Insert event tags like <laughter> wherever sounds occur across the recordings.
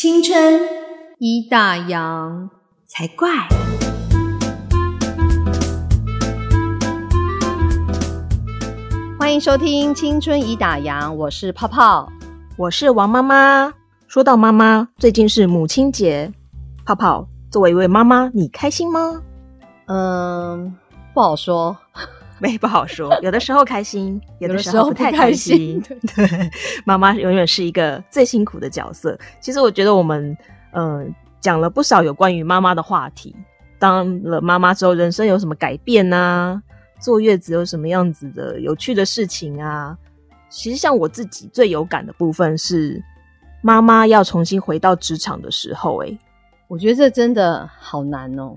青春一大洋才怪。欢迎收听《青春已打烊》，我是泡泡，我是王妈妈。说到妈妈，最近是母亲节，泡泡作为一位妈妈，你开心吗？嗯，不好说，<laughs> 没不好说。有的时候开心，有的时候不太开心。<laughs> 对，妈妈永远是一个最辛苦的角色。其实我觉得我们嗯讲了不少有关于妈妈的话题。当了妈妈之后，人生有什么改变呢？坐月子有什么样子的有趣的事情啊？其实像我自己最有感的部分是，妈妈要重新回到职场的时候，哎，我觉得这真的好难哦。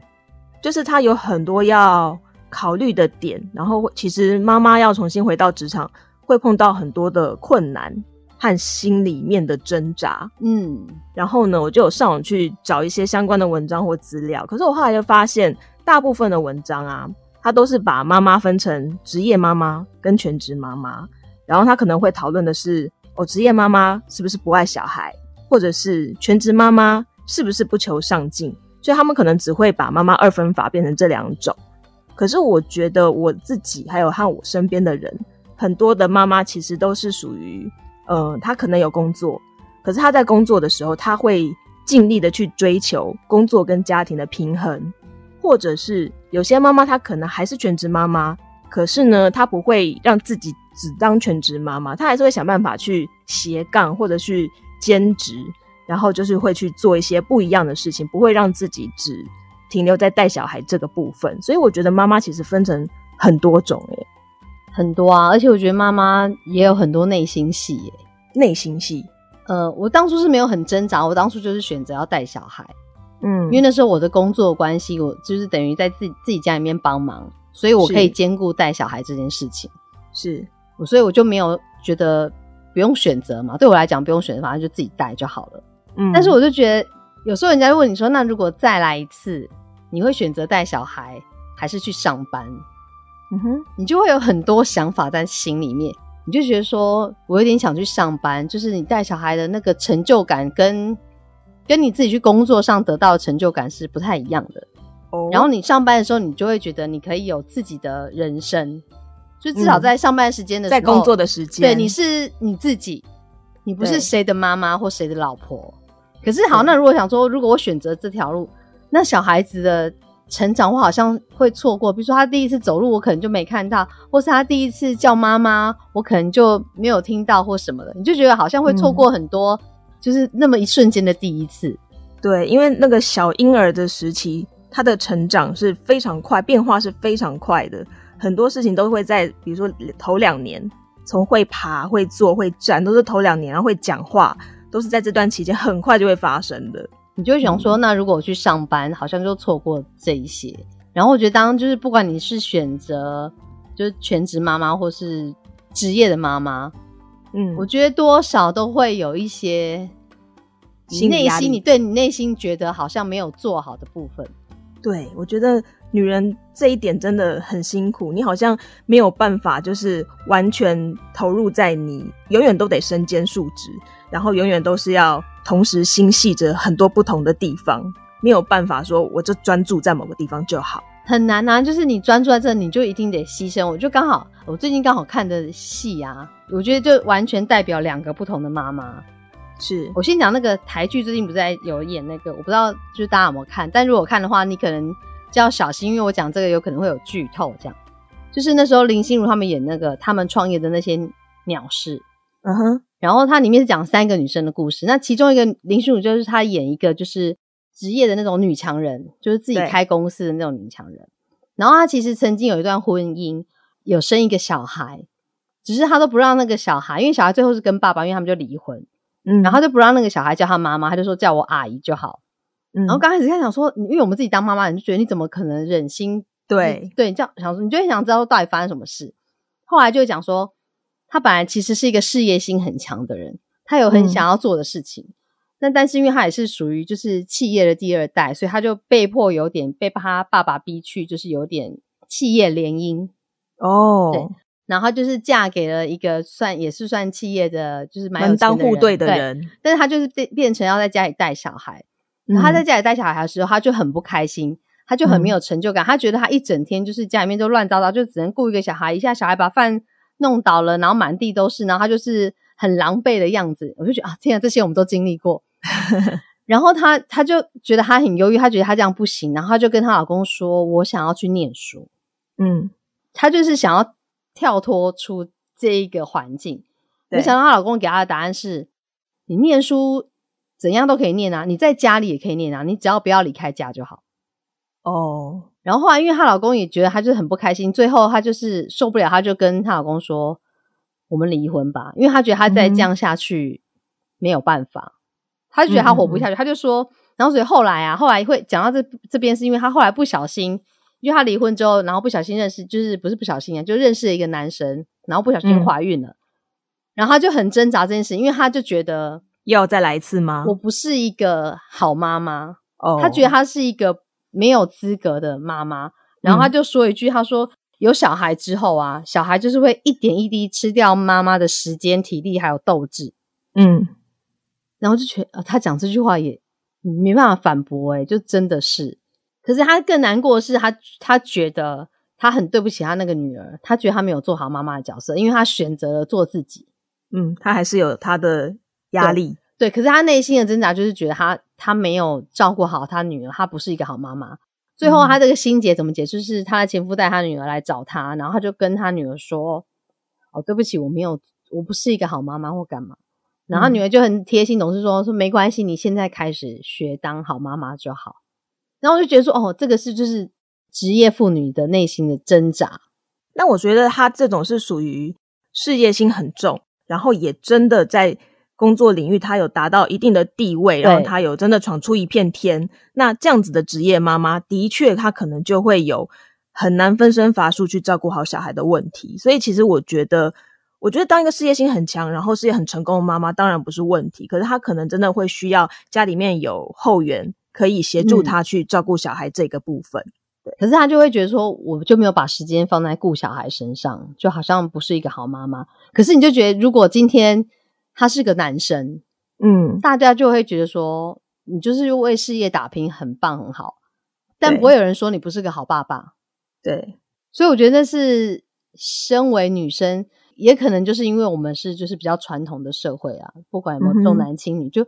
就是她有很多要考虑的点，然后其实妈妈要重新回到职场，会碰到很多的困难和心里面的挣扎。嗯，然后呢，我就有上网去找一些相关的文章或资料，可是我后来就发现，大部分的文章啊。它都是把妈妈分成职业妈妈跟全职妈妈，然后他可能会讨论的是，哦，职业妈妈是不是不爱小孩，或者是全职妈妈是不是不求上进，所以他们可能只会把妈妈二分法变成这两种。可是我觉得我自己还有和我身边的人，很多的妈妈其实都是属于，呃，她可能有工作，可是她在工作的时候，她会尽力的去追求工作跟家庭的平衡。或者是有些妈妈，她可能还是全职妈妈，可是呢，她不会让自己只当全职妈妈，她还是会想办法去斜杠或者去兼职，然后就是会去做一些不一样的事情，不会让自己只停留在带小孩这个部分。所以我觉得妈妈其实分成很多种，诶，很多啊，而且我觉得妈妈也有很多内心戏，诶，内心戏。呃，我当初是没有很挣扎，我当初就是选择要带小孩。嗯，因为那时候我的工作关系，我就是等于在自己自己家里面帮忙，所以我可以兼顾带小孩这件事情。是，所以我就没有觉得不用选择嘛，对我来讲不用选择，反正就自己带就好了。嗯，但是我就觉得有时候人家问你说，那如果再来一次，你会选择带小孩还是去上班？嗯哼，你就会有很多想法在心里面，你就觉得说我有点想去上班，就是你带小孩的那个成就感跟。跟你自己去工作上得到的成就感是不太一样的。哦，然后你上班的时候，你就会觉得你可以有自己的人生，就至少在上班时间的在工作的时间，对，你是你自己，你不是谁的妈妈或谁的老婆。可是好，那如果想说，如果我选择这条路，那小孩子的成长我好像会错过。比如说他第一次走路，我可能就没看到；或是他第一次叫妈妈，我可能就没有听到或什么的，你就觉得好像会错过很多。就是那么一瞬间的第一次，对，因为那个小婴儿的时期，他的成长是非常快，变化是非常快的，很多事情都会在，比如说头两年，从会爬、会坐、会站，都是头两年，然后会讲话，都是在这段期间很快就会发生的。你就会想说，那如果我去上班，好像就错过这一些。然后我觉得，当就是不管你是选择就是全职妈妈，或是职业的妈妈。嗯，我觉得多少都会有一些，你内心你对你内心觉得好像没有做好的部分。对，我觉得女人这一点真的很辛苦，你好像没有办法，就是完全投入在你永远都得身兼数职，然后永远都是要同时心系着很多不同的地方，没有办法说我就专注在某个地方就好。很难啊，就是你专注在这，你就一定得牺牲。我就刚好，我最近刚好看的戏啊，我觉得就完全代表两个不同的妈妈。是我先讲那个台剧，最近不是在有演那个，我不知道就是大家有没有看，但如果看的话，你可能就要小心，因为我讲这个有可能会有剧透。这样，就是那时候林心如他们演那个他们创业的那些鸟事，嗯哼，然后它里面是讲三个女生的故事，那其中一个林心如就是她演一个就是。职业的那种女强人，就是自己开公司的那种女强人。然后她其实曾经有一段婚姻，有生一个小孩，只是她都不让那个小孩，因为小孩最后是跟爸爸，因为他们就离婚。嗯，然后就不让那个小孩叫他妈妈，他就说叫我阿姨就好。嗯，然后刚开始他想说，因为我们自己当妈妈，你就觉得你怎么可能忍心？对对，这样想说，你就会想知道到底发生什么事。后来就讲说，他本来其实是一个事业心很强的人，他有很想要做的事情。那但是因为他也是属于就是企业的第二代，所以他就被迫有点被他爸爸逼去，就是有点企业联姻哦。对，然后就是嫁给了一个算也是算企业的，就是门当户对的人。但是她就是变变成要在家里带小孩。她在家里带小孩的时候，她就很不开心，她就很没有成就感。她觉得她一整天就是家里面都乱糟糟，就只能顾一个小孩，一下小孩把饭弄倒了，然后满地都是，然后她就是很狼狈的样子。我就觉得啊，天啊，这些我们都经历过。<laughs> 然后她她就觉得她很忧郁，她觉得她这样不行，然后她就跟她老公说：“我想要去念书。”嗯，她就是想要。跳脱出这一个环境，没想到她老公给她的答案是：你念书怎样都可以念啊，你在家里也可以念啊，你只要不要离开家就好。哦，然后后来因为她老公也觉得她就是很不开心，最后她就是受不了，她就跟她老公说：“我们离婚吧。”因为她觉得她再这样下去没有办法，她就觉得她活不下去，她就说，然后所以后来啊，后来会讲到这这边，是因为她后来不小心。因为她离婚之后，然后不小心认识，就是不是不小心啊，就认识了一个男生，然后不小心怀孕了，然后她就很挣扎这件事，因为她就觉得要再来一次吗？我不是一个好妈妈哦，她觉得她是一个没有资格的妈妈，然后她就说一句，她说有小孩之后啊，小孩就是会一点一滴吃掉妈妈的时间、体力还有斗志，嗯，然后就觉得她讲这句话也没办法反驳，哎，就真的是。可是他更难过的是，他他觉得他很对不起他那个女儿，他觉得他没有做好妈妈的角色，因为他选择了做自己。嗯，他还是有他的压力。对，可是他内心的挣扎就是觉得他他没有照顾好他女儿，他不是一个好妈妈。最后他这个心结怎么解？就是他的前夫带他女儿来找他，然后他就跟他女儿说：“哦，对不起，我没有，我不是一个好妈妈或干嘛。”然后女儿就很贴心，总是说：“说没关系，你现在开始学当好妈妈就好。”然后我就觉得说，哦，这个是就是职业妇女的内心的挣扎。那我觉得她这种是属于事业心很重，然后也真的在工作领域她有达到一定的地位，然后她有真的闯出一片天。那这样子的职业妈妈，的确她可能就会有很难分身乏术去照顾好小孩的问题。所以其实我觉得，我觉得当一个事业心很强，然后事业很成功的妈妈，当然不是问题。可是她可能真的会需要家里面有后援。可以协助他去照顾小孩这个部分，对。可是他就会觉得说，我就没有把时间放在顾小孩身上，就好像不是一个好妈妈。可是你就觉得，如果今天他是个男生，嗯，大家就会觉得说，你就是为事业打拼，很棒很好，但不会有人说你不是个好爸爸。对。所以我觉得那是身为女生，也可能就是因为我们是就是比较传统的社会啊，不管有没有重男轻女，就。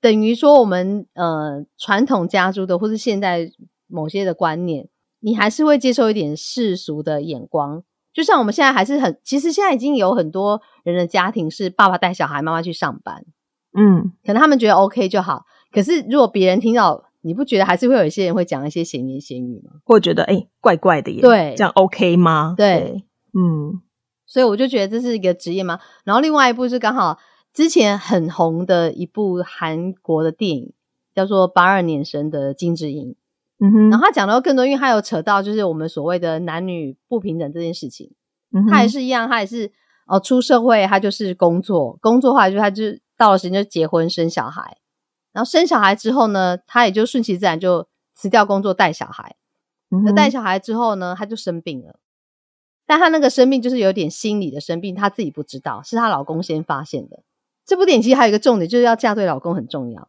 等于说，我们呃传统家族的，或是现在某些的观念，你还是会接受一点世俗的眼光。就像我们现在还是很，其实现在已经有很多人的家庭是爸爸带小孩，妈妈去上班，嗯，可能他们觉得 OK 就好。可是如果别人听到，你不觉得还是会有一些人会讲一些闲言闲语吗？或觉得哎，怪怪的耶？对，这样 OK 吗？对，嗯，所以我就觉得这是一个职业吗？然后另外一部是刚好。之前很红的一部韩国的电影叫做《八二年生的金智英》，嗯哼，然后他讲的更多，因为他有扯到就是我们所谓的男女不平等这件事情，嗯他也是一样，他也是哦，出社会他就是工作，工作话就他就到了时间就结婚生小孩，然后生小孩之后呢，他也就顺其自然就辞掉工作带小孩，那带小孩之后呢，他就生病了，但他那个生病就是有点心理的生病，他自己不知道，是她老公先发现的。这部电影其实还有一个重点，就是要嫁对老公很重要。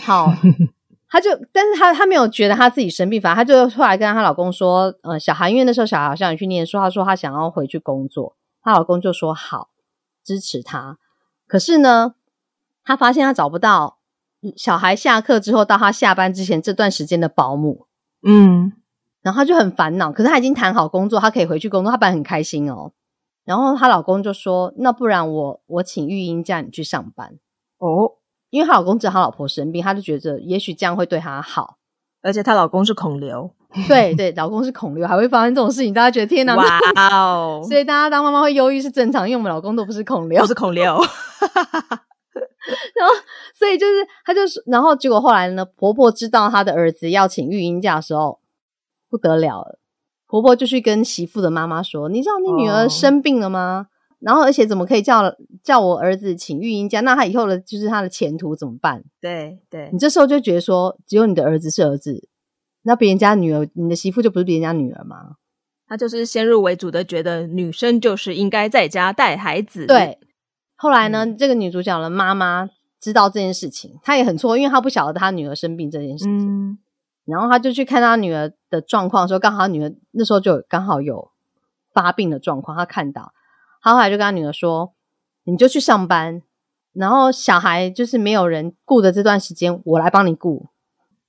好，<laughs> 她就，但是她她没有觉得她自己生病，反正她就后来跟她老公说，呃，小孩因为那时候小孩好像也去念书，她说她想要回去工作，她老公就说好，支持她。可是呢，她发现她找不到小孩下课之后到她下班之前这段时间的保姆，嗯，然后她就很烦恼。可是她已经谈好工作，她可以回去工作，她本来很开心哦。然后她老公就说：“那不然我我请育婴假，你去上班哦。”因为她老公知道她老婆生病，他就觉得也许这样会对她好。而且她老公是孔刘，对对，老公是孔刘，还会发生这种事情，大家觉得天哪！哇哦！所以大家当妈妈会忧郁是正常，因为我们老公都不是孔刘，不是孔刘。然后，所以就是她就是，然后结果后来呢，婆婆知道她的儿子要请育婴假的时候，不得了了。婆婆就去跟媳妇的妈妈说：“你知道你女儿生病了吗？然后而且怎么可以叫叫我儿子请育婴假？那他以后的就是他的前途怎么办？对对，你这时候就觉得说，只有你的儿子是儿子，那别人家女儿，你的媳妇就不是别人家女儿吗？他就是先入为主的觉得女生就是应该在家带孩子。对，后来呢，这个女主角的妈妈知道这件事情，她也很错，因为她不晓得她女儿生病这件事情。然后他就去看他女儿的状况，说刚好女儿那时候就刚好有发病的状况，他看到，他后来就跟他女儿说：“你就去上班，然后小孩就是没有人顾的这段时间，我来帮你顾，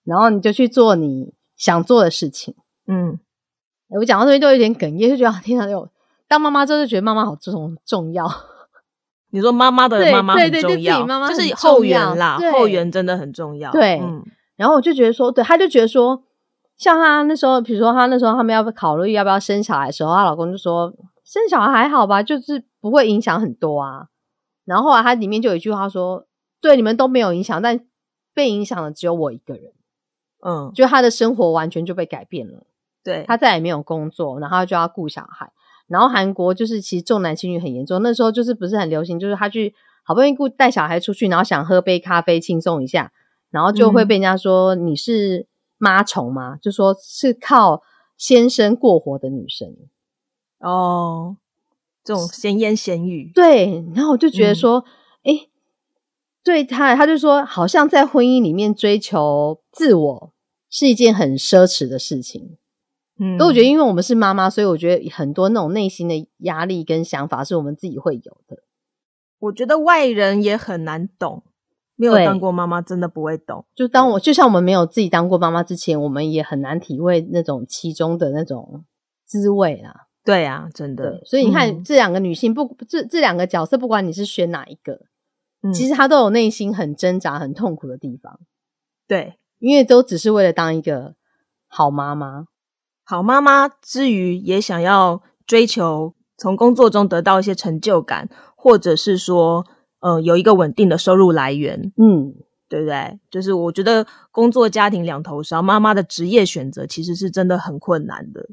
然后你就去做你想做的事情。”嗯。我讲到这边就有点哽咽，就觉得天啊，有当妈妈之后就觉得妈妈好重重要。你说妈妈的妈妈很重要，就是后援啦，后援真的很重要。对，然后我就觉得说，对，他就觉得说，像他那时候，比如说他那时候他们要不考虑要不要生小孩的时候，她老公就说生小孩还好吧，就是不会影响很多啊。然后后来他里面就有一句话说，对你们都没有影响，但被影响的只有我一个人。嗯，就他的生活完全就被改变了。对他再也没有工作，然后就要顾小孩。然后韩国就是其实重男轻女很严重，那时候就是不是很流行，就是他去好不容易顾带小孩出去，然后想喝杯咖啡轻松一下，然后就会被人家说你是妈虫吗？就说是靠先生过活的女生哦，这种闲言闲语。对，然后我就觉得说，哎，对他，他就说好像在婚姻里面追求自我是一件很奢侈的事情。嗯，所以我觉得，因为我们是妈妈，所以我觉得很多那种内心的压力跟想法是我们自己会有的。我觉得外人也很难懂，没有当过妈妈真的不会懂。就当我就像我们没有自己当过妈妈之前，我们也很难体会那种其中的那种滋味啊。对啊，真的。所以你看，这两个女性不这这两个角色，不管你是选哪一个，其实她都有内心很挣扎、很痛苦的地方。对，因为都只是为了当一个好妈妈。好妈妈之余，也想要追求从工作中得到一些成就感，或者是说，呃，有一个稳定的收入来源，嗯，对不对？就是我觉得工作家庭两头烧，妈妈的职业选择其实是真的很困难的。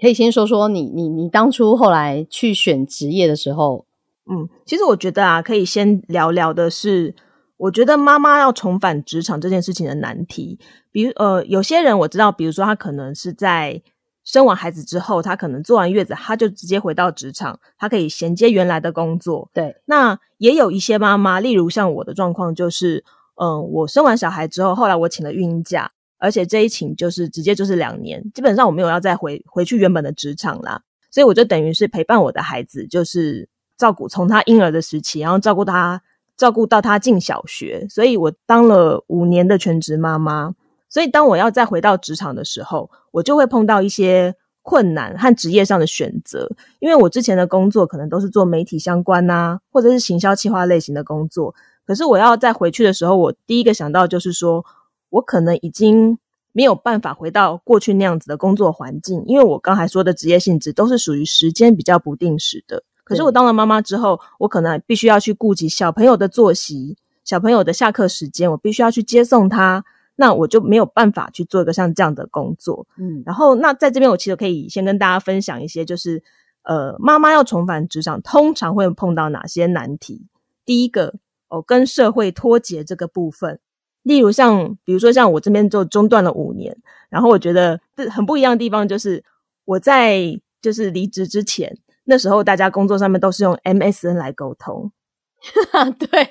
可以先说说你，你，你当初后来去选职业的时候，嗯，其实我觉得啊，可以先聊聊的是。我觉得妈妈要重返职场这件事情的难题，比如呃，有些人我知道，比如说他可能是在生完孩子之后，她可能做完月子，她就直接回到职场，她可以衔接原来的工作。对，那也有一些妈妈，例如像我的状况，就是嗯，我生完小孩之后，后来我请了孕婴假，而且这一请就是直接就是两年，基本上我没有要再回回去原本的职场啦，所以我就等于是陪伴我的孩子，就是照顾从他婴儿的时期，然后照顾他。照顾到他进小学，所以我当了五年的全职妈妈。所以当我要再回到职场的时候，我就会碰到一些困难和职业上的选择。因为我之前的工作可能都是做媒体相关呐，或者是行销企划类型的工作。可是我要再回去的时候，我第一个想到就是说，我可能已经没有办法回到过去那样子的工作环境，因为我刚才说的职业性质都是属于时间比较不定时的。可是我当了妈妈之后，我可能必须要去顾及小朋友的作息、小朋友的下课时间，我必须要去接送他，那我就没有办法去做一个像这样的工作。嗯，然后那在这边，我其实可以先跟大家分享一些，就是呃，妈妈要重返职场，通常会碰到哪些难题？第一个哦，跟社会脱节这个部分，例如像比如说像我这边就中断了五年，然后我觉得很不一样的地方就是我在就是离职之前。那时候大家工作上面都是用 MSN 来沟通，<laughs> 对，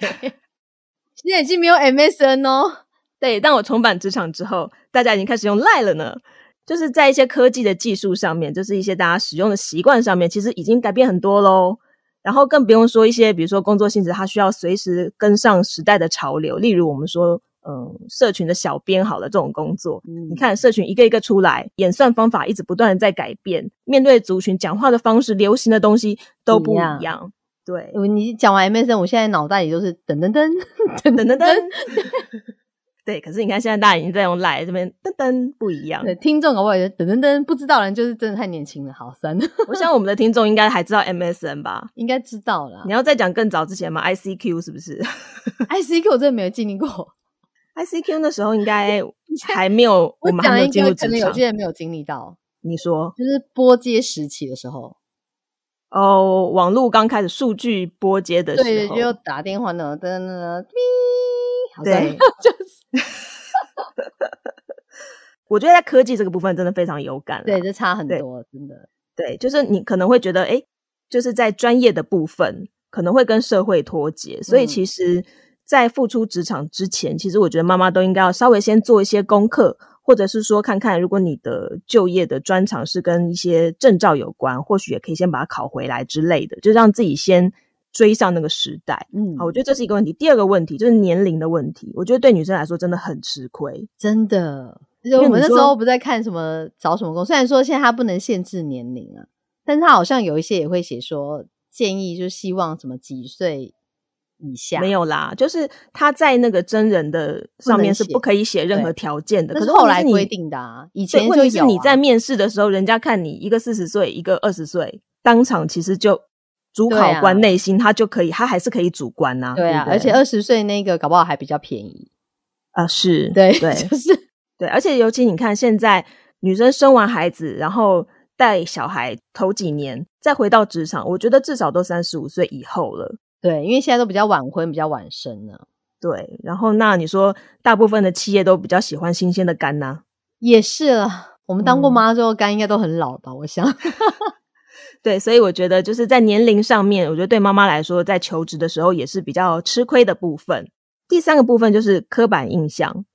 <laughs> 现在已经没有 MSN 哦。对，但我重返职场之后，大家已经开始用 Line 了呢。就是在一些科技的技术上面，就是一些大家使用的习惯上面，其实已经改变很多喽。然后更不用说一些，比如说工作性质，它需要随时跟上时代的潮流，例如我们说。嗯，社群的小编好了，这种工作，你看社群一个一个出来，演算方法一直不断的在改变，面对族群讲话的方式，流行的东西都不一样。对，你讲完 MSN，我现在脑袋里都是噔噔噔噔噔噔噔。<laughs> 对，可是你看现在大家已经在用赖这边噔噔不一样。对，听众我也噔噔噔，不知道人就是真的太年轻了，好酸。我想我们的听众应该还知道 MSN 吧？应该知道了。你要再讲更早之前吗？ICQ 是不是？ICQ 我真的没有经历过。<laughs> I C Q 那时候应该 <laughs> 还没有，我们还没有进入职场。可能有些人没有经历到。你说，就是拨接时期的时候，哦，网络刚开始数据拨接的时候，对，就打电话呢，噔噔噔，对，<laughs> 就是。我觉得在科技这个部分真的非常有感，对，这差很多，真的。对，就是你可能会觉得，哎，就是在专业的部分可能会跟社会脱节，所以其实，在复出职场之前，其实我觉得妈妈都应该要稍微先做一些功课，或者是说看看，如果你的就业的专长是跟一些证照有关，或许也可以先把它考回来之类的，就让自己先追上那个时代。嗯，好，我觉得这是一个问题。第二个问题就是年龄的问题，我觉得对女生来说真的很吃亏，真的。我们那时候不在看什么找什么工，虽然说现在他不能限制年龄啊，但是他好像有一些也会写说建议，就希望什么几岁以下没有啦，就是他在那个真人的上面是不可以写任何条件的，可是后来规定的啊。以前就是你在面试的时候，人家看你一个四十岁，一个二十岁，当场其实就主考官内心他就可以，他还是可以主观呐。对啊，而且二十岁那个搞不好还比较便宜啊，是对对，<laughs> 就是。对，而且尤其你看，现在女生生完孩子，然后带小孩头几年，再回到职场，我觉得至少都三十五岁以后了。对，因为现在都比较晚婚，比较晚生了。对，然后那你说，大部分的企业都比较喜欢新鲜的肝呐？也是了。我们当过妈之后，肝应该都很老吧？我想。<laughs> 对，所以我觉得就是在年龄上面，我觉得对妈妈来说，在求职的时候也是比较吃亏的部分。第三个部分就是刻板印象。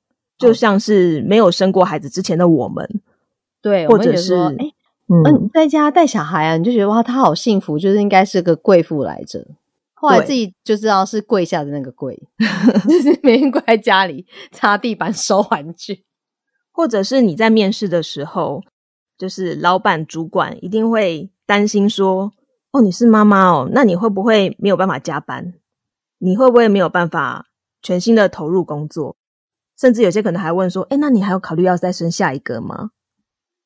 就像是没有生过孩子之前的我们，对，或者是哎，嗯，在家带小孩啊，你就觉得哇，他好幸福，就是应该是个贵妇来着。后来自己就知道是跪下的那个跪，<laughs> 就是每天跪在家里擦地板、收玩具，或者是你在面试的时候，就是老板、主管一定会担心说：“哦，你是妈妈哦，那你会不会没有办法加班？你会不会没有办法全心的投入工作？”甚至有些可能还问说：“哎，那你还有考虑要再生下一个吗？”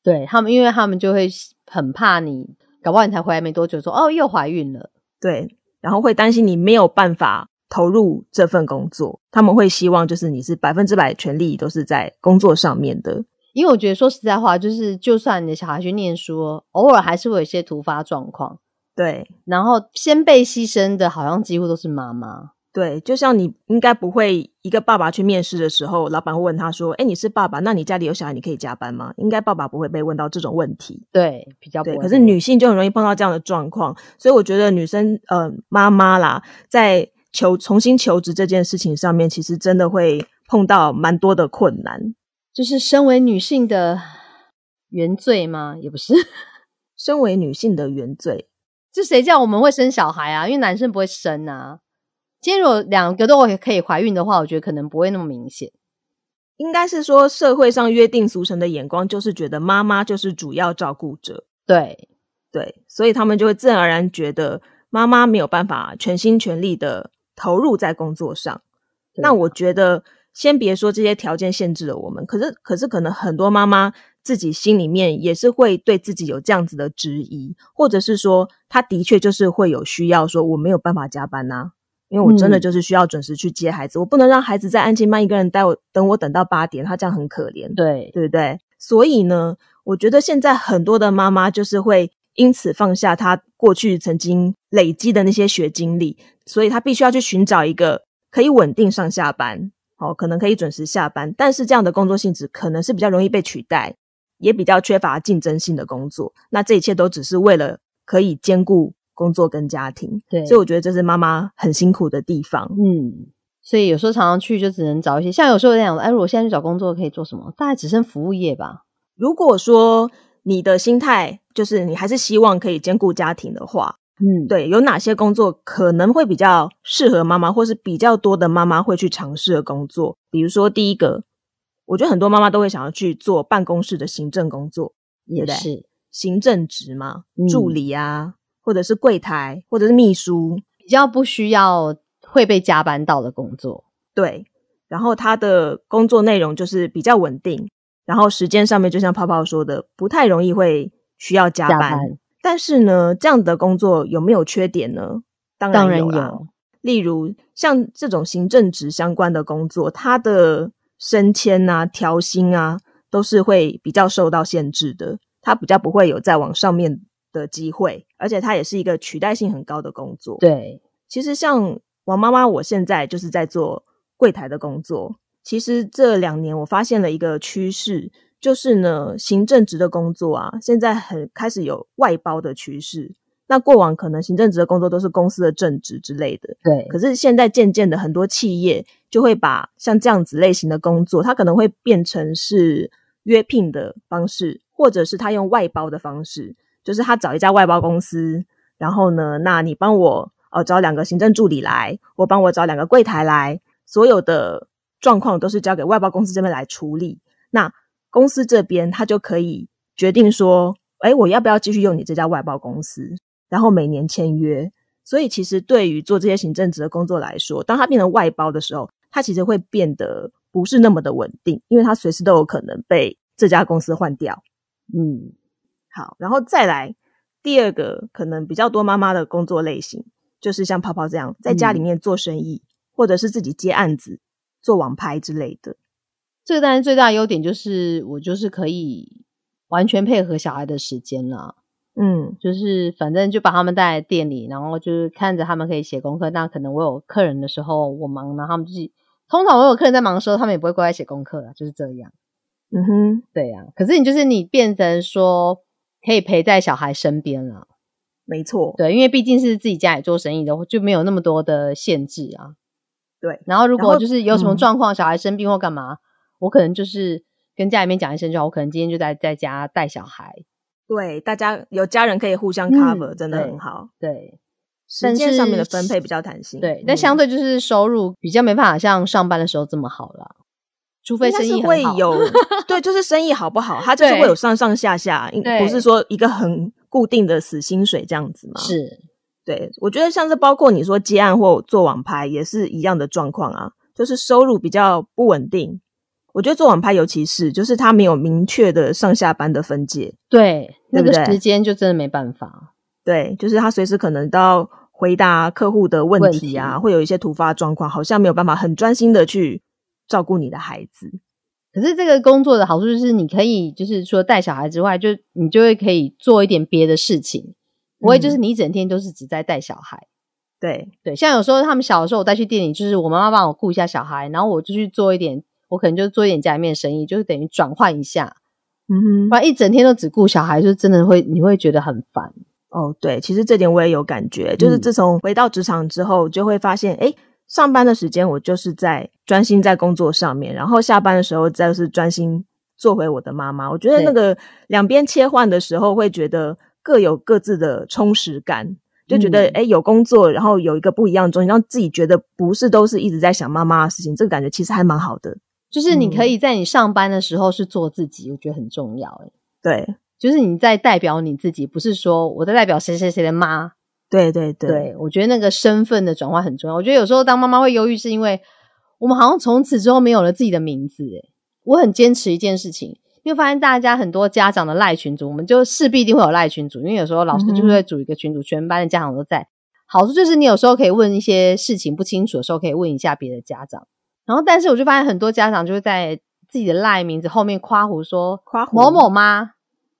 对他们，因为他们就会很怕你，搞不好你才回来没多久，说：“哦，又怀孕了。”对，然后会担心你没有办法投入这份工作。他们会希望就是你是百分之百全力都是在工作上面的。因为我觉得说实在话，就是就算你的小孩去念书，偶尔还是会有一些突发状况。对，然后先被牺牲的，好像几乎都是妈妈。对，就像你应该不会一个爸爸去面试的时候，老板会问他说：“哎，你是爸爸，那你家里有小孩，你可以加班吗？”应该爸爸不会被问到这种问题。对，比较对。可是女性就很容易碰到这样的状况，所以我觉得女生呃妈妈啦，在求重新求职这件事情上面，其实真的会碰到蛮多的困难。就是身为女性的原罪吗？也不是，<laughs> 身为女性的原罪，就谁叫我们会生小孩啊？因为男生不会生啊。今天如果两个都可以怀孕的话，我觉得可能不会那么明显。应该是说社会上约定俗成的眼光，就是觉得妈妈就是主要照顾者。对对，所以他们就会自然而然觉得妈妈没有办法全心全力的投入在工作上。那我觉得，先别说这些条件限制了我们，可是可是可能很多妈妈自己心里面也是会对自己有这样子的质疑，或者是说，她的确就是会有需要，说我没有办法加班呐。因为我真的就是需要准时去接孩子，我不能让孩子在安静班一个人待我等我等到八点，他这样很可怜，对对不对？所以呢，我觉得现在很多的妈妈就是会因此放下她过去曾经累积的那些学经历，所以她必须要去寻找一个可以稳定上下班，哦，可能可以准时下班，但是这样的工作性质可能是比较容易被取代，也比较缺乏竞争性的工作。那这一切都只是为了可以兼顾。工作跟家庭，对，所以我觉得这是妈妈很辛苦的地方。嗯，所以有时候常常去就只能找一些，像有时候这样，哎，如果现在去找工作可以做什么？大概只剩服务业吧。如果说你的心态就是你还是希望可以兼顾家庭的话，嗯，对，有哪些工作可能会比较适合妈妈，或是比较多的妈妈会去尝试的工作？比如说第一个，我觉得很多妈妈都会想要去做办公室的行政工作，也是行政职嘛，助理啊。或者是柜台，或者是秘书，比较不需要会被加班到的工作。对，然后他的工作内容就是比较稳定，然后时间上面就像泡泡说的，不太容易会需要加班。但是呢，这样的工作有没有缺点呢？当然有。例如像这种行政职相关的工作，它的升迁啊、调薪啊，都是会比较受到限制的。它比较不会有再往上面。的机会，而且它也是一个取代性很高的工作。对，其实像王妈妈，我现在就是在做柜台的工作。其实这两年我发现了一个趋势，就是呢，行政职的工作啊，现在很开始有外包的趋势。那过往可能行政职的工作都是公司的正职之类的，对。可是现在渐渐的，很多企业就会把像这样子类型的工作，它可能会变成是约聘的方式，或者是他用外包的方式，就是他找一家外包公司，然后呢，那你帮我呃找两个行政助理来，我帮我找两个柜台来，所有的状况都是交给外包公司这边来处理。那公司这边他就可以决定说，哎，我要不要继续用你这家外包公司？然后每年签约，所以其实对于做这些行政职的工作来说，当它变成外包的时候，它其实会变得不是那么的稳定，因为它随时都有可能被这家公司换掉。嗯，好，然后再来第二个可能比较多妈妈的工作类型，就是像泡泡这样在家里面做生意，或者是自己接案子、做网拍之类的。这个当然最大的优点就是我就是可以完全配合小孩的时间了。嗯，就是反正就把他们带来店里，然后就是看着他们可以写功课。那可能我有客人的时候我忙，然后他们自己通常我有客人在忙的时候，他们也不会过来写功课了，就是这样。嗯哼，对呀。可是你就是你变成说可以陪在小孩身边了，没错。对，因为毕竟是自己家里做生意的，就没有那么多的限制啊。对。然后如果就是有什么状况，小孩生病或干嘛，我可能就是跟家里面讲一声就好，我可能今天就在在家带小孩。对，大家有家人可以互相 cover，真的很好。对，时间上面的分配比较弹性。对，但相对就是收入比较没办法像上班的时候这么好了，除非生意会有。<laughs> 对，就是生意好不好，它就是会有上上下下，不是说一个很固定的死薪水这样子嘛。是，对，我觉得像是包括你说接案或做网拍也是一样的状况啊，就是收入比较不稳定。我觉得做网拍，尤其是就是他没有明确的上下班的分界，对，那个时间就真的没办法。对，就是他随时可能都要回答客户的问题啊，会有一些突发状况，好像没有办法很专心的去照顾你的孩子。可是这个工作的好处就是，你可以就是说带小孩之外，就你就会可以做一点别的事情，不会就是你一整天都是只在带小孩。对对，像有时候他们小的时候，我带去店里，就是我妈妈帮我顾一下小孩，然后我就去做一点。我可能就做一点家里面生意，就是等于转换一下，嗯哼，不然一整天都只顾小孩，就真的会你会觉得很烦。哦，对，其实这点我也有感觉，就是自从回到职场之后，就会发现，哎，上班的时间我就是在专心在工作上面，然后下班的时候再是专心做回我的妈妈。我觉得那个两边切换的时候，会觉得各有各自的充实感，就觉得哎有工作，然后有一个不一样的东西，让自己觉得不是都是一直在想妈妈的事情，这个感觉其实还蛮好的。就是你可以在你上班的时候是做自己，我觉得很重要。哎，对，就是你在代表你自己，不是说我在代表谁谁谁的妈。对对对，我觉得那个身份的转换很重要。我觉得有时候当妈妈会忧郁，是因为我们好像从此之后没有了自己的名字。哎，我很坚持一件事情，因为发现大家很多家长的赖群组，我们就势必一定会有赖群组，因为有时候老师就会组一个群组，全班的家长都在。好处就是你有时候可以问一些事情不清楚的时候，可以问一下别的家长。然后，但是我就发现很多家长就会在自己的赖名字后面夸胡说夸某某妈，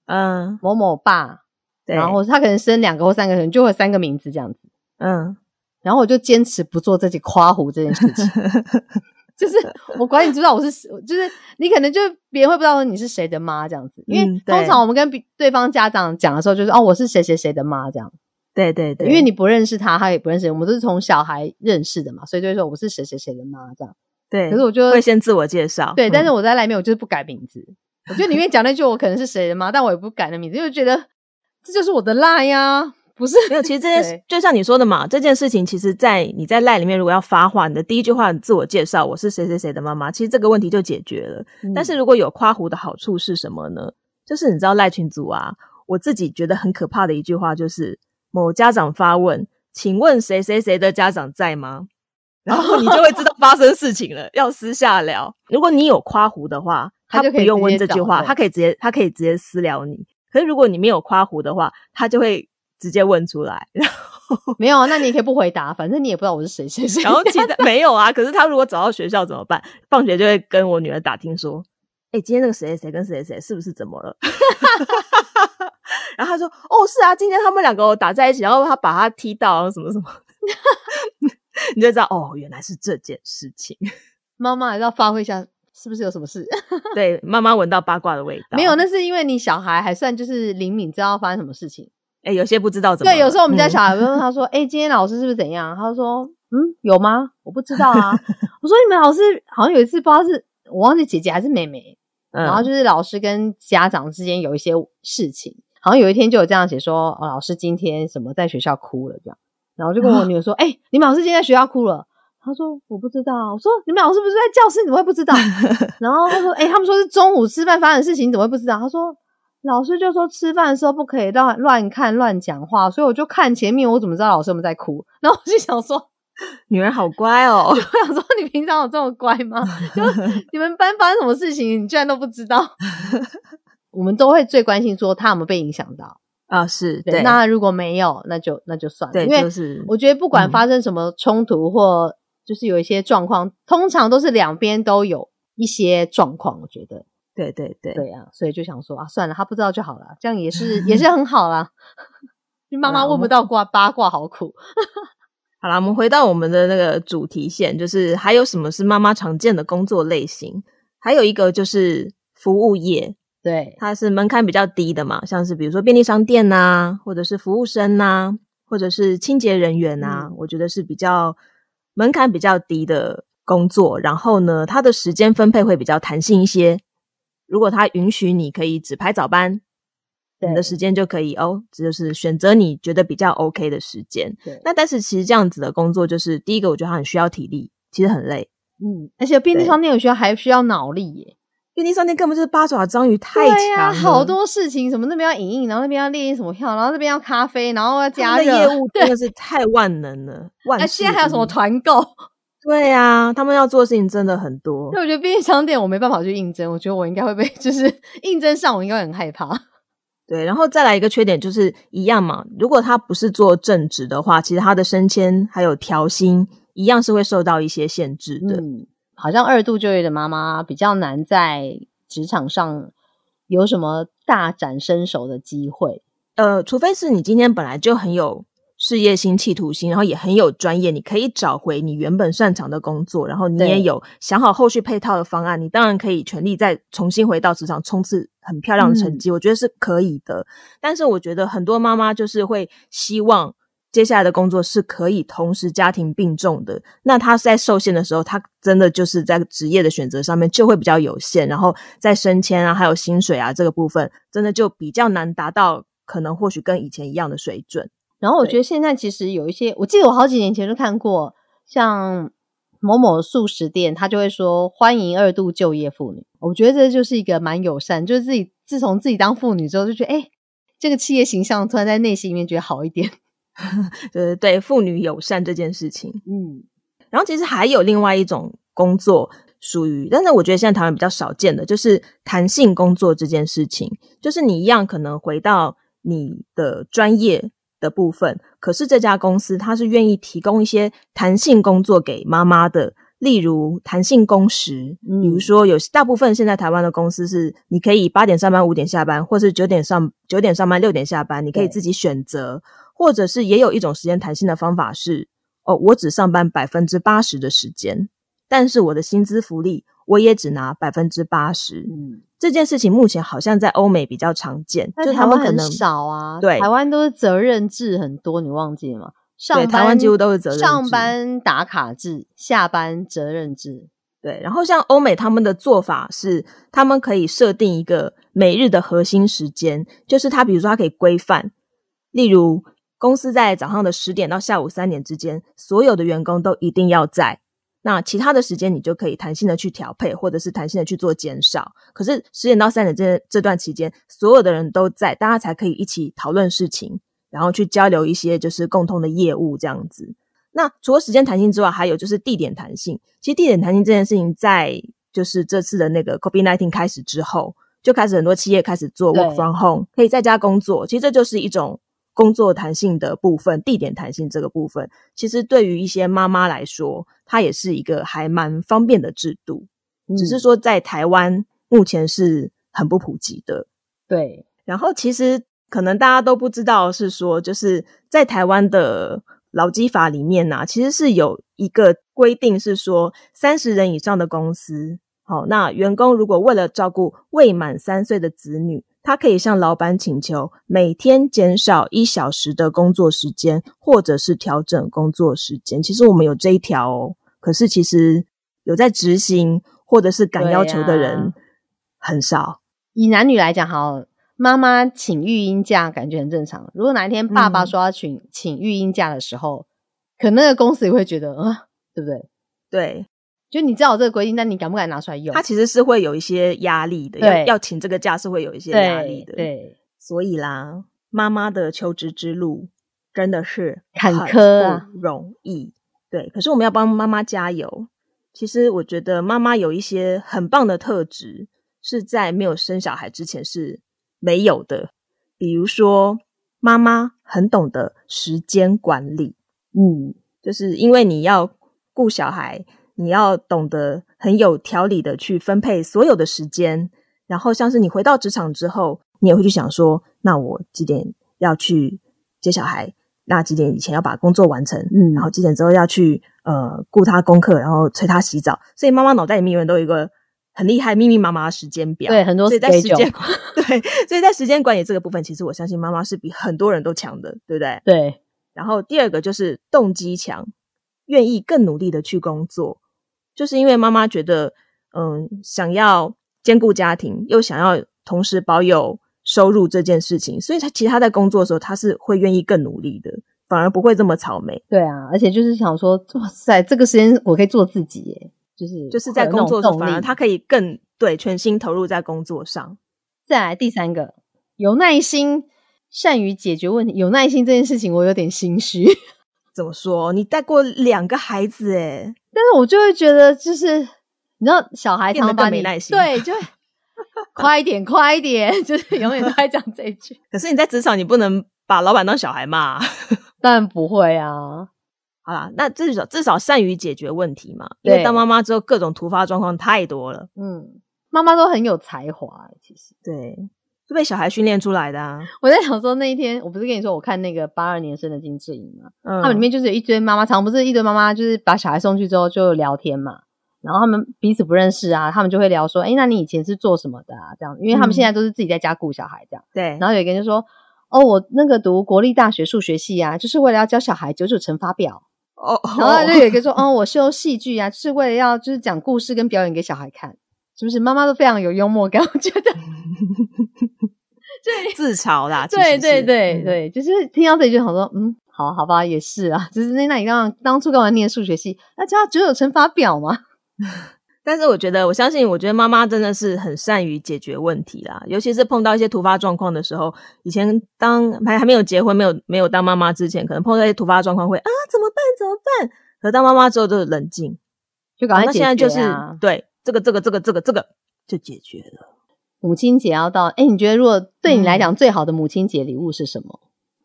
嗯，某某爸，然后他可能生两个或三个，可能就会三个名字这样子，嗯。然后我就坚持不做自己夸胡这件事情，<laughs> 就是我管你知道我是，就是你可能就别人会不知道你是谁的妈这样子，因为通常我们跟对方家长讲的时候，就是哦，我是谁谁谁的妈这样。对对对，因为你不认识他，他也不认识我们，都是从小孩认识的嘛，所以就会说我是谁谁谁的妈这样。对，可是我就会先自我介绍。对，但是我在赖面，我就是不改名字。我觉得里面讲那句我可能是谁的妈，但我也不改那名字，因为觉得这就是我的赖呀，不是没有。其实这件就像你说的嘛，这件事情其实，在你在赖里面如果要发话，你的第一句话自我介绍，我是谁谁谁的妈妈，其实这个问题就解决了。但是如果有夸胡的好处是什么呢？就是你知道赖群组啊，我自己觉得很可怕的一句话就是某家长发问，请问谁谁谁的家长在吗？然后你就会知道发生事情了，要私下聊。如果你有夸胡的话，他不用问这句话，他可以直接他可以直接私聊你。可是如果你没有夸胡的话，他就会直接问出来。然后没有啊，那你可以不回答，反正你也不知道我是谁谁谁。然后其实 <laughs> 没有啊，可是他如果找到学校怎么办？放学就会跟我女儿打听说：“哎，今天那个谁谁谁跟谁谁谁是不是怎么了？” <laughs> 然后他说：“哦，是啊，今天他们两个打在一起，然后他把他踢到什么什么。<laughs> ”你就知道哦，原来是这件事情。妈妈还是要发挥一下是不是有什么事？<laughs> 对，妈妈闻到八卦的味道。没有，那是因为你小孩还算就是灵敏，知道发生什么事情。哎，有些不知道怎么。对，有时候我们家小孩问他说：<laughs> “哎，今天老师是不是怎样？”他说：“嗯，有吗？我不知道啊。<laughs> ”我说：“你们老师好像有一次不知道是我忘记姐姐还是妹妹，然后就是老师跟家长之间有一些事情，好像有一天就有这样写说，哦，老师今天什么在学校哭了这样，然后就跟我女儿说：“哎，你们老师今天在学校哭了。”他说：“我不知道。”我说：“你们老师不是在教室，怎么会不知道？” <laughs> 然后他说：“哎，他们说是中午吃饭发生的事情，怎么会不知道？”他说。老师就说吃饭的时候不可以乱乱看乱讲话，所以我就看前面，我怎么知道老师们在哭？然后我就想说，<laughs> 女儿好乖哦。我想说，你平常有这么乖吗？就 <laughs> 你们班发生什么事情，你居然都不知道？我们都会最关心说他有没有被影响到啊？是对。那如果没有，那就那就算了。因为我觉得不管发生什么冲突或就是有一些状况，通常都是两边都有一些状况。我觉得。对对对，对啊，所以就想说啊，算了，他不知道就好了，这样也是也是 <laughs> 很好啦。妈妈问不到卦八卦，好苦。<laughs> 好了，我们回到我们的那个主题线，就是还有什么是妈妈常见的工作类型？还有一个就是服务业，对，它是门槛比较低的嘛，像是比如说便利商店呐，或者是服务生呐，或者是清洁人员呐，我觉得是比较门槛比较低的工作。然后呢，它的时间分配会比较弹性一些。如果他允许你可以只排早班，你的时间就可以哦，这就是选择你觉得比较 OK 的时间。对，那但是其实这样子的工作，就是第一个，我觉得它很需要体力，其实很累。嗯，而且便利商店有需要还需要脑力耶。便利商店根本就是八爪章鱼，太强，好多事情，什么那边要影印，然后那边要列印什么票，然后那边要咖啡，然后要加热，业务 <laughs> 真的是太万能了。万，现在还有什么团购？<laughs> 对呀，他们要做的事情真的很多。那我觉得便利商店我没办法去应征，我觉得我应该会被 <laughs> 就是应征上，我应该很害怕。对，然后再来一个缺点就是一样嘛，如果他不是做正职的话，其实他的升迁还有调薪一样是会受到一些限制的。嗯，好像二度就业的妈妈比较难在职场上有什么大展身手的机会。呃，除非是你今天本来就很有。事业心、企图心，然后也很有专业，你可以找回你原本擅长的工作，然后你也有想好后续配套的方案，你当然可以全力再重新回到职场，冲刺很漂亮的成绩，我觉得是可以的。但是我觉得很多妈妈就是会希望接下来的工作是可以同时家庭并重的，那他在受限的时候，他真的就是在职业的选择上面就会比较有限，然后在升迁啊，还有薪水啊这个部分，真的就比较难达到可能或许跟以前一样的水准。然后我觉得现在其实有一些，我记得我好几年前就看过，像某某素食店，他就会说欢迎二度就业妇女。我觉得这就是一个蛮友善，就是自己自从自己当妇女之后，就觉得哎，这个企业形象突然在内心里面觉得好一点。<laughs> 对对，妇女友善这件事情，嗯。然后其实还有另外一种工作，属于，但是我觉得现在台湾比较少见的，就是弹性工作这件事情，就是你一样可能回到你的专业。的部分，可是这家公司它是愿意提供一些弹性工作给妈妈的，例如弹性工时，比如说有大部分现在台湾的公司是你可以八点上班五点下班，或是九点上九点上班六点下班，你可以自己选择，或者是也有一种时间弹性的方法是，哦，我只上班百分之八十的时间，但是我的薪资福利我也只拿百分之八十。嗯这件事情目前好像在欧美比较常见，就他们可能少啊。对，台湾都是责任制很多，你忘记了吗？对，台湾几乎都是责任制，上班打卡制，下班责任制。对，然后像欧美他们的做法是，他们可以设定一个每日的核心时间，就是他比如说他可以规范，例如公司在早上的十点到下午三点之间，所有的员工都一定要在。那其他的时间你就可以弹性的去调配，或者是弹性的去做减少。可是十点到三点这这段期间，所有的人都在，大家才可以一起讨论事情，然后去交流一些就是共同的业务这样子。那除了时间弹性之外，还有就是地点弹性。其实地点弹性这件事情，在就是这次的那个 COVID nineteen 开始之后，就开始很多企业开始做 work from home，可以在家工作。其实这就是一种。工作弹性的部分，地点弹性这个部分，其实对于一些妈妈来说，它也是一个还蛮方便的制度。只是说在台湾目前是很不普及的。对，然后其实可能大家都不知道，是说就是在台湾的劳基法里面呢，其实是有一个规定，是说三十人以上的公司，好，那员工如果为了照顾未满三岁的子女，他可以向老板请求每天减少一小时的工作时间，或者是调整工作时间。其实我们有这一条哦，可是其实有在执行或者是敢要求的人很少。以男女来讲，好，妈妈请育婴假感觉很正常。如果哪一天爸爸说要请请育婴假的时候，可能那个公司也会觉得啊，对不对？对。就你知道这个规定，但你敢不敢拿出来用？它其实是会有一些压力的，要要请这个假是会有一些压力的。对，所以啦，妈妈的求职之路真的是坎坷啊，不容易。对，可是我们要帮妈妈加油。其实我觉得妈妈有一些很棒的特质，是在没有生小孩之前是没有的。比如说，妈妈很懂得时间管理。嗯，就是因为你要顾小孩。你要懂得很有条理的去分配所有的时间，然后像是你回到职场之后，你也会去想说，那我几点要去接小孩？那几点以前要把工作完成？嗯，然后几点之后要去呃顾他功课，然后催他洗澡。所以妈妈脑袋里面永远都有一个很厉害密密麻麻的时间表。对，很多所以在时间 <laughs> 对，所以在时间管理这个部分，其实我相信妈妈是比很多人都强的，对不对？对。然后第二个就是动机强，愿意更努力的去工作。就是因为妈妈觉得，嗯，想要兼顾家庭，又想要同时保有收入这件事情，所以她其实她在工作的时候，她是会愿意更努力的，反而不会这么草莓。对啊，而且就是想说，哇塞，这个时间我可以做自己，耶，就是就是在工作中，反而她可以更对全心投入在工作上。再来第三个，有耐心，善于解决问题。有耐心这件事情，我有点心虚。<laughs> 怎么说？你带过两个孩子，诶但是我就会觉得，就是你知道，小孩常把你对，就 <laughs> 快一点，快一点，就是永远都在讲这一句。<laughs> 可是你在职场，你不能把老板当小孩骂。<laughs> 当然不会啊。好啦，那至少至少善于解决问题嘛。因为当妈妈之后，各种突发状况太多了。嗯，妈妈都很有才华，其实对。是被小孩训练出来的啊！我在想说那一天，我不是跟你说我看那个八二年生的金智英嘛？嗯，他们里面就是有一堆妈妈，常不是一堆妈妈，就是把小孩送去之后就聊天嘛。然后他们彼此不认识啊，他们就会聊说：“哎，那你以前是做什么的啊？”这样，因为他们现在都是自己在家顾小孩这样。对。然后有一个人就说：“哦，我那个读国立大学数学系啊，就是为了要教小孩九九乘法表。”哦。然后就有一个说：“哦，我修戏剧啊，是为了要就是讲故事跟表演给小孩看，是不是？”妈妈都非常有幽默感，我觉得。<laughs> 对，自嘲啦。对对对对，就是听到这句，好说，嗯，好好吧，也是啊。就是那那你刚刚当初干嘛念数学系？那教九九乘法表吗？<laughs> 但是我觉得，我相信，我觉得妈妈真的是很善于解决问题啦。尤其是碰到一些突发状况的时候，以前当还还没有结婚、没有没有当妈妈之前，可能碰到一些突发状况会啊，怎么办？怎么办？可当妈妈之后就是冷静，就赶快解决啊。对，这个这个这个这个这个就解决了。母亲节要到，哎，你觉得如果对你来讲最好的母亲节礼物是什么？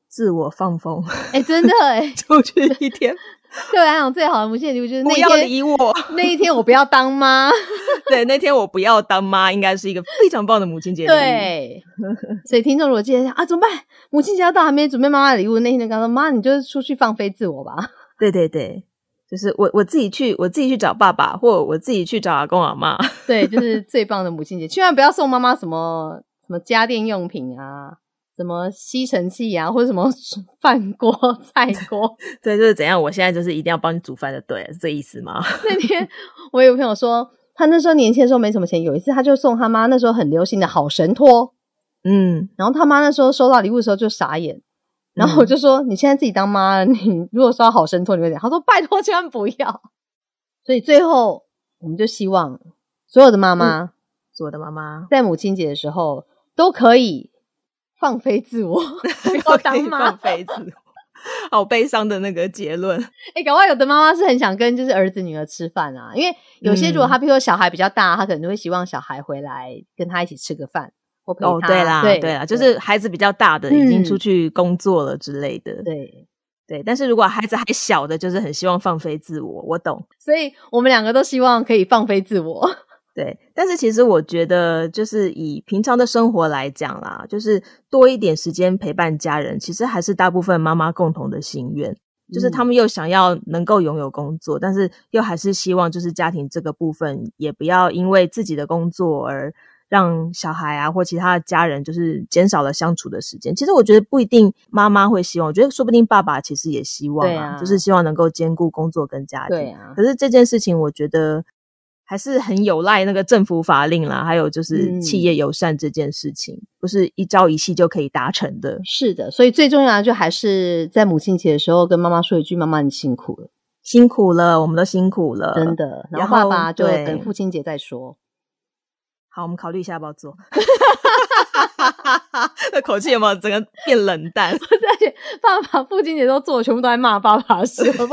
自我放风，哎，真的哎，<laughs> 出去一天。<laughs> 对我来讲最好的母亲节礼物就是不要理我，那一天我不要当妈。<laughs> 对，那天我不要当妈，应该是一个非常棒的母亲节礼物。对，所以听众如果记得啊，怎么办？母亲节要到还没准备妈妈的礼物，那天就跟他说：“妈，你就出去放飞自我吧。”对对对。就是我我自己去，我自己去找爸爸，或我自己去找阿公阿妈。<laughs> 对，就是最棒的母亲节，千万不要送妈妈什么什么家电用品啊，什么吸尘器啊，或者什么饭锅、<laughs> 菜锅。对，就是怎样？我现在就是一定要帮你煮饭的，对，是这意思吗？<laughs> 那天我有朋友说，他那时候年轻的时候没什么钱，有一次他就送他妈那时候很流行的好神托，嗯，然后他妈那时候收到礼物的时候就傻眼。然后我就说：“你现在自己当妈，<laughs> 你如果说好生托，你会怎样？”他说：“拜托，千万不要。”所以最后，我们就希望所有的妈妈，所有的妈妈在母亲节的时候都可以放飞自我，<laughs> 不要当妈，放飞自我。好悲伤的那个结论。<laughs> 哎，搞不好有的妈妈是很想跟就是儿子女儿吃饭啊，因为有些如果他比如说小孩比较大，他可能就会希望小孩回来跟他一起吃个饭。哦，对啦，对啦，就是孩子比较大的已经出去工作了之类的，对对。但是如果孩子还小的，就是很希望放飞自我，我懂。所以我们两个都希望可以放飞自我，<laughs> 对。但是其实我觉得，就是以平常的生活来讲啦，就是多一点时间陪伴家人，其实还是大部分妈妈共同的心愿。就是他们又想要能够拥有工作，但是又还是希望就是家庭这个部分也不要因为自己的工作而让小孩啊或其他的家人就是减少了相处的时间。其实我觉得不一定妈妈会希望，我觉得说不定爸爸其实也希望啊，就是希望能够兼顾工作跟家庭。对啊，可是这件事情我觉得。还是很有赖那个政府法令啦，还有就是企业友善这件事情，不是一朝一夕就可以达成的。是的，所以最重要的就还是在母亲节的时候跟妈妈说一句：“妈妈，你辛苦了，辛苦了，我们都辛苦了，真的。”然后爸爸就等父亲节再说。好，我们考虑一下要不要做。<laughs> 那口气有没有整个变冷淡？<laughs> 爸爸父亲节都做，全部都在骂爸爸，是不？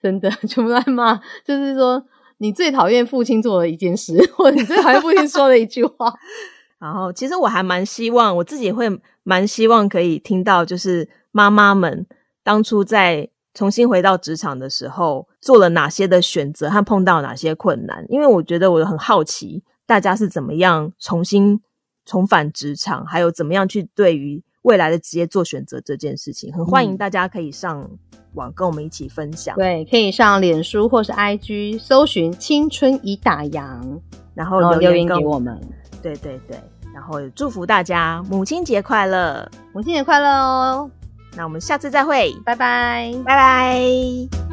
真的，全部都在骂，就是说。你最讨厌父亲做的一件事，或者你最讨厌父亲说的一句话。<laughs> 然后，其实我还蛮希望，我自己会蛮希望可以听到，就是妈妈们当初在重新回到职场的时候，做了哪些的选择和碰到哪些困难。因为我觉得我很好奇，大家是怎么样重新重返职场，还有怎么样去对于未来的职业做选择这件事情。很欢迎大家可以上。网跟我们一起分享，对，可以上脸书或是 IG 搜寻“青春已打烊”，然后留言给我们。对对对，然后祝福大家母亲节快乐，母亲节快乐哦！那我们下次再会，拜拜，拜拜。